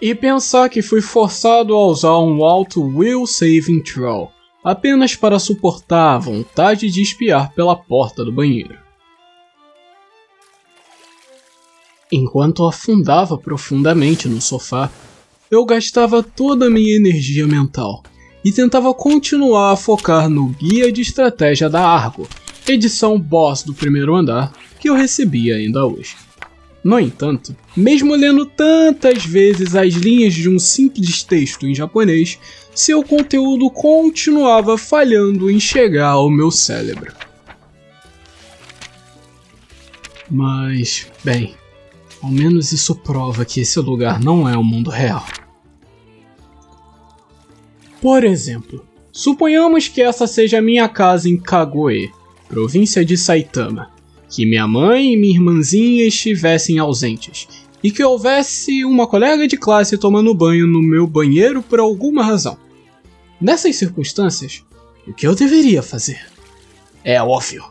E pensar que fui forçado a usar um alto Will Saving Throw apenas para suportar a vontade de espiar pela porta do banheiro. Enquanto afundava profundamente no sofá, eu gastava toda a minha energia mental e tentava continuar a focar no Guia de Estratégia da Argo, edição boss do primeiro andar, que eu recebi ainda hoje. No entanto, mesmo lendo tantas vezes as linhas de um simples texto em japonês, seu conteúdo continuava falhando em chegar ao meu cérebro. Mas, bem, ao menos isso prova que esse lugar não é o mundo real. Por exemplo, suponhamos que essa seja minha casa em Kagoe, província de Saitama, que minha mãe e minha irmãzinha estivessem ausentes e que houvesse uma colega de classe tomando banho no meu banheiro por alguma razão. Nessas circunstâncias, o que eu deveria fazer? É óbvio.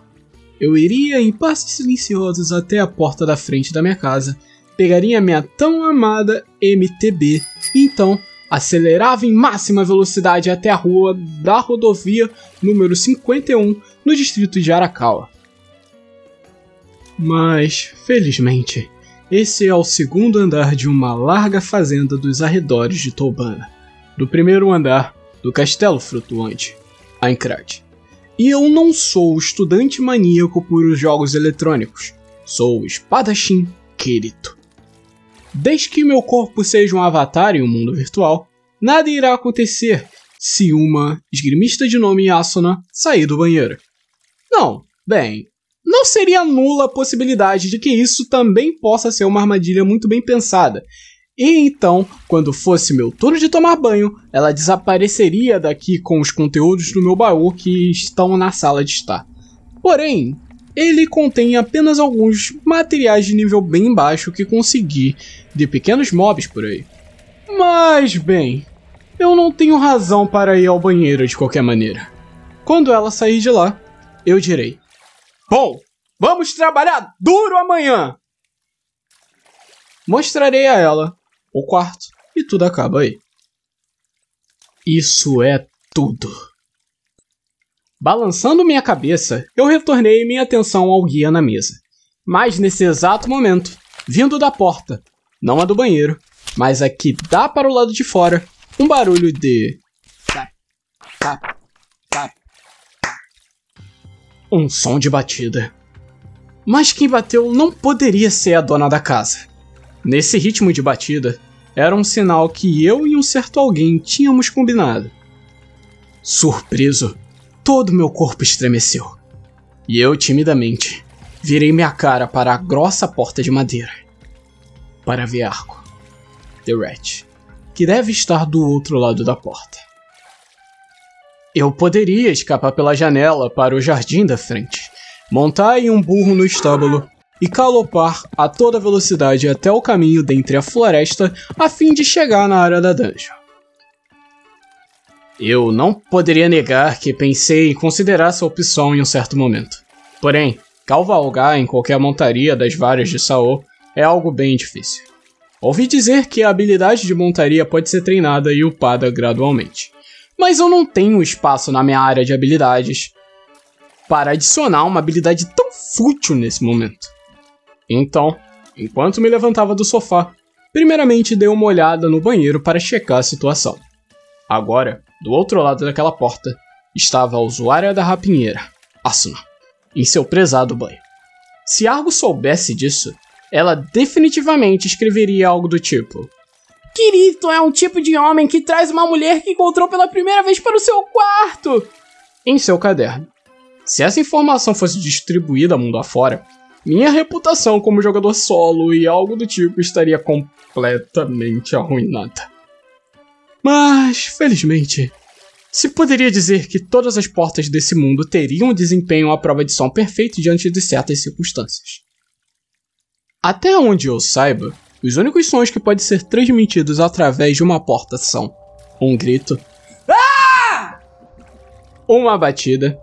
Eu iria em passos silenciosos até a porta da frente da minha casa, pegaria minha tão amada MTB e então acelerava em máxima velocidade até a rua da rodovia número 51 no distrito de Arakawa. Mas, felizmente, esse é o segundo andar de uma larga fazenda dos arredores de Tobana, do primeiro andar do castelo flutuante, Aincrad. E eu não sou estudante maníaco por os jogos eletrônicos, sou o espadachim Kirito. Desde que meu corpo seja um avatar em um mundo virtual, nada irá acontecer se uma esgrimista de nome Asuna sair do banheiro. Não, bem, não seria nula a possibilidade de que isso também possa ser uma armadilha muito bem pensada. E então, quando fosse meu turno de tomar banho, ela desapareceria daqui com os conteúdos do meu baú que estão na sala de estar. Porém, ele contém apenas alguns materiais de nível bem baixo que consegui de pequenos mobs por aí. Mas, bem, eu não tenho razão para ir ao banheiro de qualquer maneira. Quando ela sair de lá, eu direi: Bom, vamos trabalhar duro amanhã! Mostrarei a ela o quarto e tudo acaba aí. Isso é tudo. Balançando minha cabeça, eu retornei minha atenção ao guia na mesa. Mas nesse exato momento, vindo da porta, não a do banheiro, mas a que dá para o lado de fora, um barulho de. Tap, tap, um som de batida. Mas quem bateu não poderia ser a dona da casa. Nesse ritmo de batida, era um sinal que eu e um certo alguém tínhamos combinado. Surpreso, todo meu corpo estremeceu. E eu, timidamente, virei minha cara para a grossa porta de madeira. Para ver Arco, The Rat, que deve estar do outro lado da porta. Eu poderia escapar pela janela para o jardim da frente, montar em um burro no estábulo e galopar a toda velocidade até o caminho dentre a floresta a fim de chegar na área da dungeon. Eu não poderia negar que pensei em considerar essa opção em um certo momento. Porém, cavalgar em qualquer montaria das várias de Saô é algo bem difícil. Ouvi dizer que a habilidade de montaria pode ser treinada e upada gradualmente mas eu não tenho espaço na minha área de habilidades para adicionar uma habilidade tão fútil nesse momento. Então, enquanto me levantava do sofá, primeiramente dei uma olhada no banheiro para checar a situação. Agora, do outro lado daquela porta, estava a usuária da rapinheira, Asuna, em seu prezado banho. Se Argo soubesse disso, ela definitivamente escreveria algo do tipo: Kirito é um tipo de homem que traz uma mulher que encontrou pela primeira vez para o seu quarto em seu caderno. Se essa informação fosse distribuída mundo afora, minha reputação como jogador solo e algo do tipo estaria completamente arruinada. Mas, felizmente, se poderia dizer que todas as portas desse mundo teriam desempenho à prova de som perfeito diante de certas circunstâncias. Até onde eu saiba, os únicos sons que podem ser transmitidos através de uma porta são um grito, ah! uma batida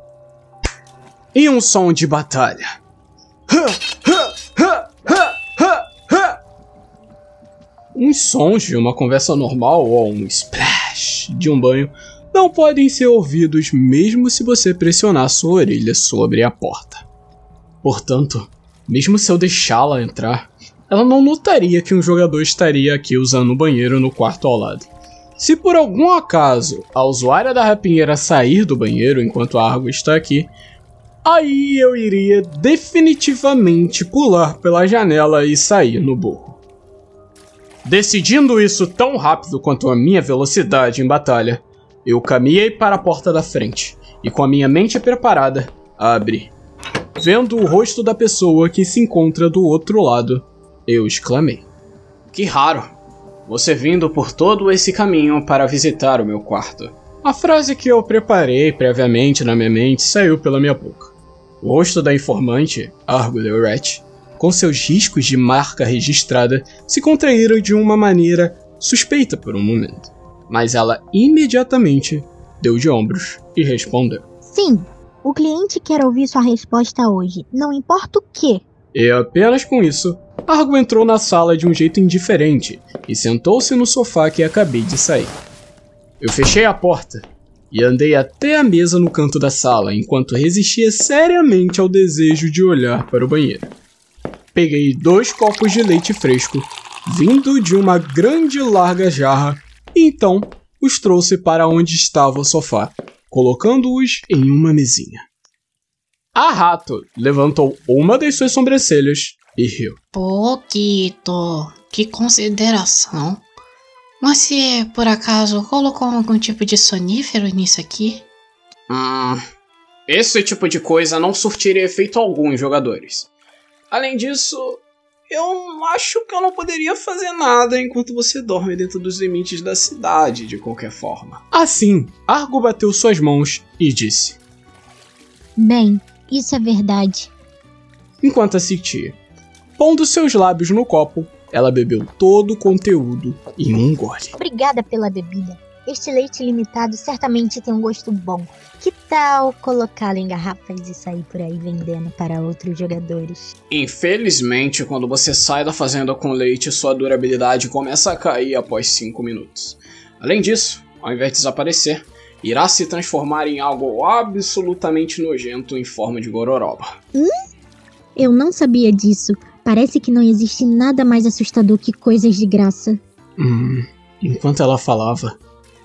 e um som de batalha. Uns sons de uma conversa normal ou um splash de um banho não podem ser ouvidos mesmo se você pressionar sua orelha sobre a porta. Portanto, mesmo se eu deixá-la entrar, ela não notaria que um jogador estaria aqui usando o banheiro no quarto ao lado. Se por algum acaso a usuária da rapinheira sair do banheiro enquanto a Argo está aqui, aí eu iria definitivamente pular pela janela e sair no burro. Decidindo isso tão rápido quanto a minha velocidade em batalha, eu caminhei para a porta da frente e, com a minha mente preparada, abri. Vendo o rosto da pessoa que se encontra do outro lado, eu exclamei: Que raro! Você vindo por todo esse caminho para visitar o meu quarto. A frase que eu preparei previamente na minha mente saiu pela minha boca. O rosto da informante, Argo Rat, com seus riscos de marca registrada, se contraíram de uma maneira suspeita por um momento. Mas ela imediatamente deu de ombros e respondeu: Sim, o cliente quer ouvir sua resposta hoje, não importa o que. E apenas com isso, Argo entrou na sala de um jeito indiferente e sentou-se no sofá que acabei de sair. Eu fechei a porta e andei até a mesa no canto da sala enquanto resistia seriamente ao desejo de olhar para o banheiro. Peguei dois copos de leite fresco, vindo de uma grande larga jarra, e então os trouxe para onde estava o sofá, colocando-os em uma mesinha. A rato levantou uma das suas sobrancelhas e riu. Pouquito, que consideração. Você, por acaso, colocou algum tipo de sonífero nisso aqui? Hum. Esse tipo de coisa não surtiria efeito algum em jogadores. Além disso, eu acho que eu não poderia fazer nada enquanto você dorme dentro dos limites da cidade, de qualquer forma. Assim, Argo bateu suas mãos e disse: Bem, isso é verdade. Enquanto assistia, pondo seus lábios no copo, ela bebeu todo o conteúdo em um gole. Obrigada pela bebida. Este leite limitado certamente tem um gosto bom. Que tal colocá-lo em garrafas e sair por aí vendendo para outros jogadores? Infelizmente, quando você sai da fazenda com leite, sua durabilidade começa a cair após 5 minutos. Além disso, ao invés de desaparecer, irá se transformar em algo absolutamente nojento em forma de gororoba. Hum? Eu não sabia disso. Parece que não existe nada mais assustador que coisas de graça. Hum, enquanto ela falava,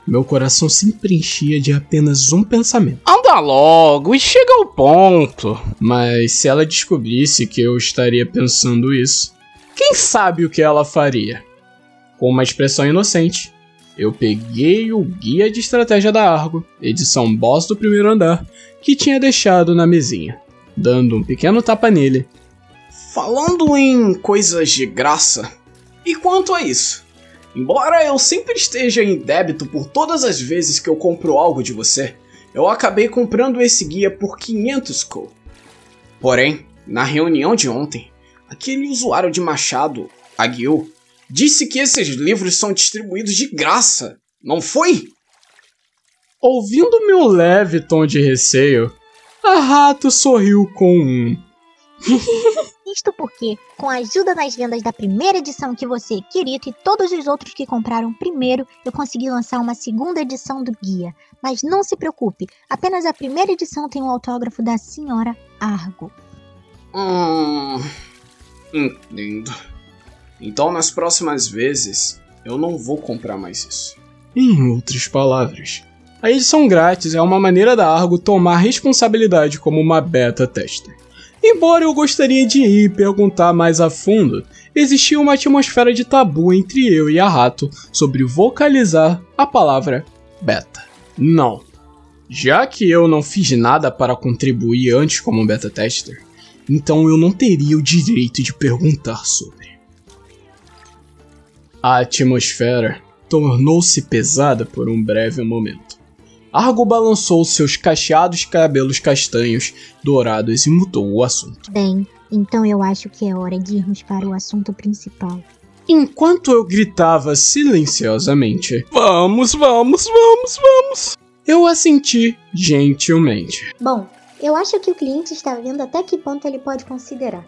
meu coração se preenchia de apenas um pensamento. Anda logo e chega ao ponto. Mas se ela descobrisse que eu estaria pensando isso, quem sabe o que ela faria? Com uma expressão inocente, eu peguei o guia de estratégia da Argo, edição boss do primeiro andar, que tinha deixado na mesinha, dando um pequeno tapa nele. Falando em coisas de graça, e quanto a isso? Embora eu sempre esteja em débito por todas as vezes que eu compro algo de você, eu acabei comprando esse guia por 500 Ko. Porém, na reunião de ontem, aquele usuário de Machado, Aguil, disse que esses livros são distribuídos de graça, não foi? Ouvindo meu leve tom de receio, a rato sorriu com um. Isto porque, com a ajuda das vendas da primeira edição que você, Kirito e todos os outros que compraram primeiro, eu consegui lançar uma segunda edição do guia. Mas não se preocupe, apenas a primeira edição tem o um autógrafo da senhora Argo. Hum. Entendo. Então, nas próximas vezes, eu não vou comprar mais isso. Em outras palavras, a edição grátis é uma maneira da Argo tomar responsabilidade como uma beta tester. Embora eu gostaria de ir perguntar mais a fundo, existia uma atmosfera de tabu entre eu e a Rato sobre vocalizar a palavra beta. Não. Já que eu não fiz nada para contribuir antes como beta tester, então eu não teria o direito de perguntar sobre. A atmosfera tornou-se pesada por um breve momento. Argo balançou seus cacheados cabelos castanhos dourados e mudou o assunto. Bem, então eu acho que é hora de irmos para o assunto principal. Enquanto eu gritava silenciosamente: Vamos, vamos, vamos, vamos! Eu assenti gentilmente. Bom, eu acho que o cliente está vendo até que ponto ele pode considerar.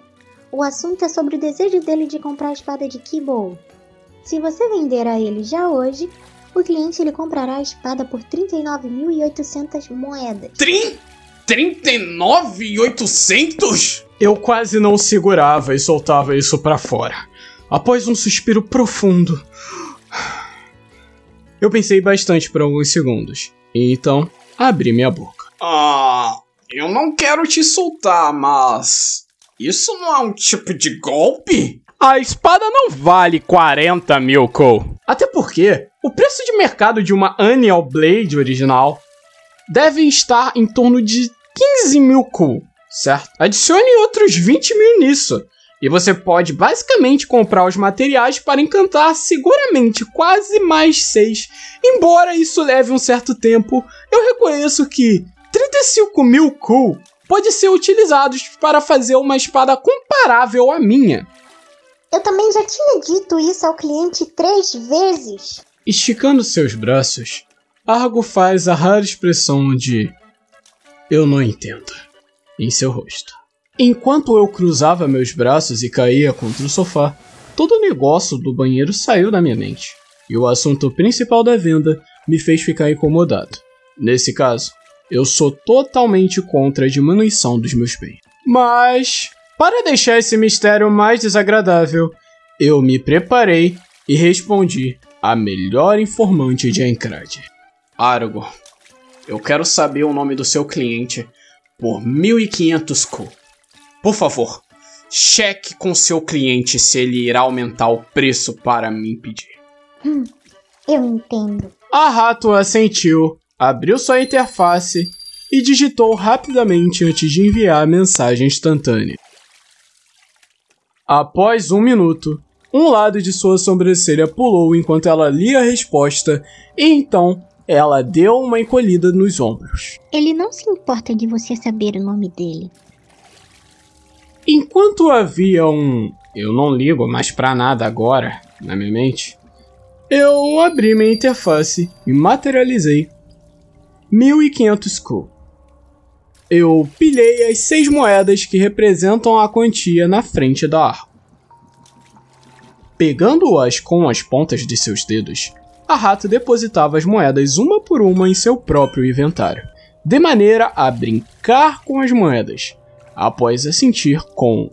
O assunto é sobre o desejo dele de comprar a espada de Kibo. Se você vender a ele já hoje, o cliente ele comprará a espada por 39.800 moedas. Trin? 39.800? Eu quase não segurava e soltava isso para fora. Após um suspiro profundo, eu pensei bastante por alguns segundos. E então, abri minha boca. Ah, eu não quero te soltar, mas. Isso não é um tipo de golpe? A espada não vale 40 mil Cole. Até porque o preço de mercado de uma Annual Blade original deve estar em torno de 15 mil Cole, certo? Adicione outros 20 mil nisso. E você pode basicamente comprar os materiais para encantar seguramente quase mais 6. Embora isso leve um certo tempo, eu reconheço que 35 mil Cole pode ser utilizados para fazer uma espada comparável à minha. Eu também já tinha dito isso ao cliente três vezes. Esticando seus braços, Argo faz a rara expressão de Eu não entendo em seu rosto. Enquanto eu cruzava meus braços e caía contra o sofá, todo o negócio do banheiro saiu da minha mente, e o assunto principal da venda me fez ficar incomodado. Nesse caso, eu sou totalmente contra a diminuição dos meus bens. Mas para deixar esse mistério mais desagradável, eu me preparei e respondi a melhor informante de Encrad. Argo, eu quero saber o nome do seu cliente por 1500 Ku. Por favor, cheque com seu cliente se ele irá aumentar o preço para me impedir. Hum, eu entendo. A rato assentiu, abriu sua interface e digitou rapidamente antes de enviar a mensagem instantânea. Após um minuto, um lado de sua sobrancelha pulou enquanto ela lia a resposta, e então ela deu uma encolhida nos ombros. Ele não se importa de você saber o nome dele. Enquanto havia um eu não ligo mais pra nada agora na minha mente, eu abri minha interface e materializei 1500 Ku. Eu pilhei as seis moedas que representam a quantia na frente da arco. Pegando-as com as pontas de seus dedos, a rata depositava as moedas uma por uma em seu próprio inventário, de maneira a brincar com as moedas. Após assentir com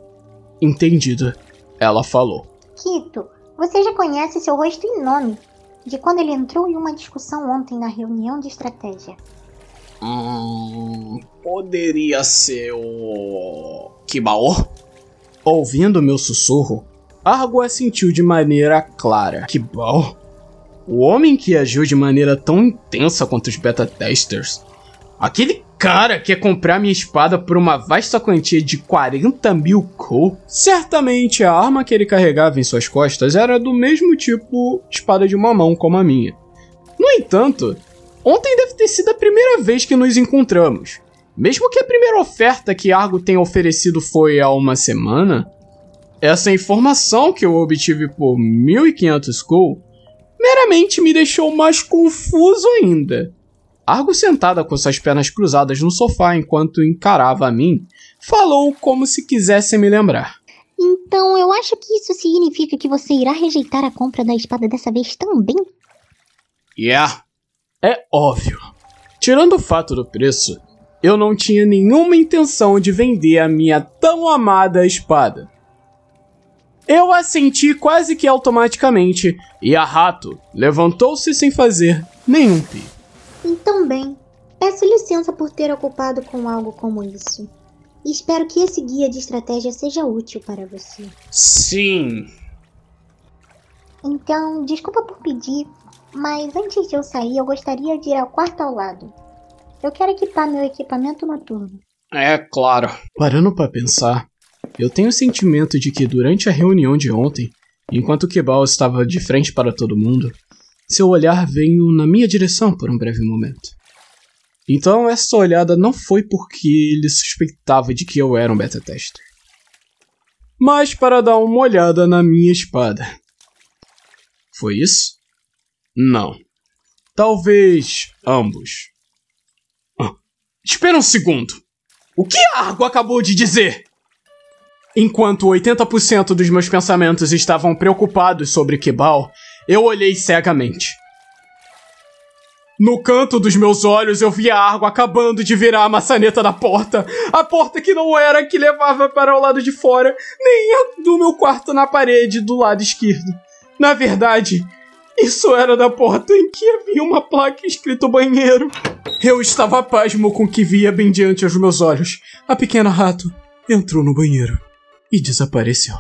entendido, ela falou: Kito, você já conhece seu rosto e nome, de quando ele entrou em uma discussão ontem na reunião de estratégia. Hum, poderia ser o. Kibao? Ouvindo meu sussurro, Argo assentiu de maneira clara. Kibao? O homem que agiu de maneira tão intensa quanto os beta-testers. Aquele cara quer comprar minha espada por uma vasta quantia de 40 mil Ko? Certamente a arma que ele carregava em suas costas era do mesmo tipo espada de mamão como a minha. No entanto, Ontem deve ter sido a primeira vez que nos encontramos. Mesmo que a primeira oferta que Argo tenha oferecido foi há uma semana, essa informação que eu obtive por 1500 Gold meramente me deixou mais confuso ainda. Argo sentada com suas pernas cruzadas no sofá enquanto encarava a mim, falou como se quisesse me lembrar. Então eu acho que isso significa que você irá rejeitar a compra da espada dessa vez também? Yeah, é óbvio. Tirando o fato do preço, eu não tinha nenhuma intenção de vender a minha tão amada espada. Eu assenti quase que automaticamente e a rato levantou-se sem fazer nenhum pi. Então bem, peço licença por ter ocupado com algo como isso. E espero que esse guia de estratégia seja útil para você. Sim. Então, desculpa por pedir, mas antes de eu sair, eu gostaria de ir ao quarto ao lado. Eu quero equipar meu equipamento noturno. É, claro. Parando para pensar, eu tenho o sentimento de que durante a reunião de ontem, enquanto Kebal estava de frente para todo mundo, seu olhar veio na minha direção por um breve momento. Então essa olhada não foi porque ele suspeitava de que eu era um beta tester, mas para dar uma olhada na minha espada. Foi isso? Não. Talvez ambos. Espera um segundo. O que Argo acabou de dizer? Enquanto 80% dos meus pensamentos estavam preocupados sobre Kibal, eu olhei cegamente. No canto dos meus olhos eu vi a água acabando de virar a maçaneta da porta. A porta que não era que levava para o lado de fora, nem a do meu quarto na parede do lado esquerdo. Na verdade, isso era da porta em que havia uma placa escrito banheiro. Eu estava pasmo com o que via bem diante aos meus olhos. A pequena rato entrou no banheiro e desapareceu.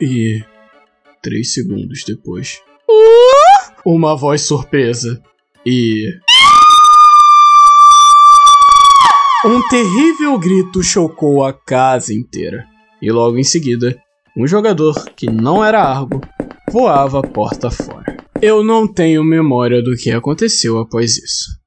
E. Três segundos depois. Uma voz surpresa. E. Um terrível grito chocou a casa inteira. E logo em seguida, um jogador que não era Argo voava porta fora. Eu não tenho memória do que aconteceu após isso.